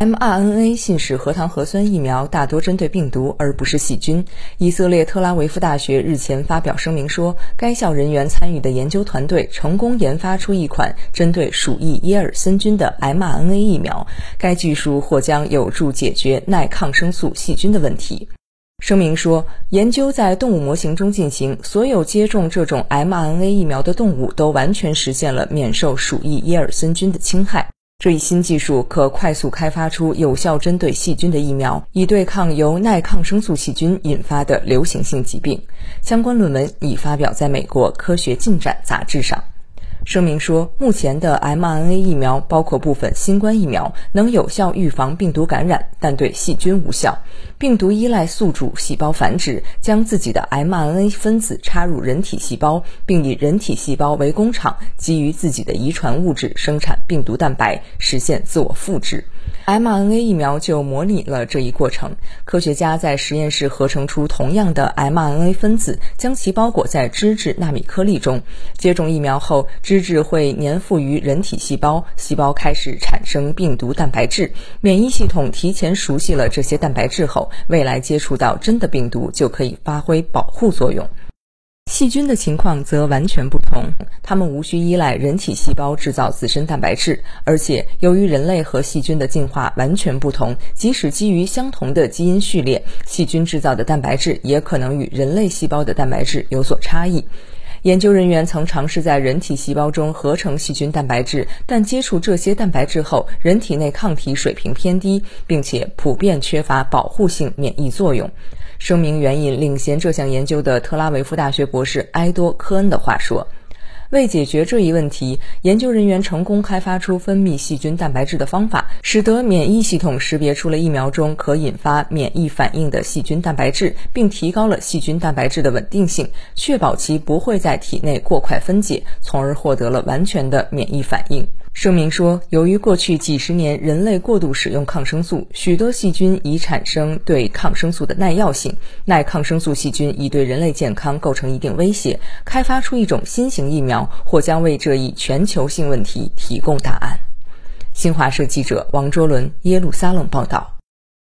mRNA 信使核糖核酸疫苗大多针对病毒而不是细菌。以色列特拉维夫大学日前发表声明说，该校人员参与的研究团队成功研发出一款针对鼠疫耶尔森菌的 mRNA 疫苗，该技术或将有助解决耐抗生素细菌的问题。声明说，研究在动物模型中进行，所有接种这种 mRNA 疫苗的动物都完全实现了免受鼠疫耶尔森菌的侵害。这一新技术可快速开发出有效针对细菌的疫苗，以对抗由耐抗生素细菌引发的流行性疾病。相关论文已发表在美国《科学进展》杂志上。声明说，目前的 mRNA 疫苗包括部分新冠疫苗，能有效预防病毒感染，但对细菌无效。病毒依赖宿主细胞繁殖，将自己的 mRNA 分子插入人体细胞，并以人体细胞为工厂，基于自己的遗传物质生产病毒蛋白，实现自我复制。mRNA 疫苗就模拟了这一过程。科学家在实验室合成出同样的 mRNA 分子，将其包裹在脂质纳米颗粒中。接种疫苗后，脂质会粘附于人体细胞，细胞开始产生病毒蛋白质。免疫系统提前熟悉了这些蛋白质后，未来接触到真的病毒就可以发挥保护作用。细菌的情况则完全不同，它们无需依赖人体细胞制造自身蛋白质，而且由于人类和细菌的进化完全不同，即使基于相同的基因序列，细菌制造的蛋白质也可能与人类细胞的蛋白质有所差异。研究人员曾尝试在人体细胞中合成细菌蛋白质，但接触这些蛋白质后，人体内抗体水平偏低，并且普遍缺乏保护性免疫作用。声明援引领衔这项研究的特拉维夫大学博士埃多·科恩的话说：“为解决这一问题，研究人员成功开发出分泌细菌蛋白质的方法，使得免疫系统识别出了疫苗中可引发免疫反应的细菌蛋白质，并提高了细菌蛋白质的稳定性，确保其不会在体内过快分解，从而获得了完全的免疫反应。”声明说，由于过去几十年人类过度使用抗生素，许多细菌已产生对抗生素的耐药性，耐抗生素细菌已对人类健康构成一定威胁。开发出一种新型疫苗，或将为这一全球性问题提供答案。新华社记者王卓伦耶路撒冷报道。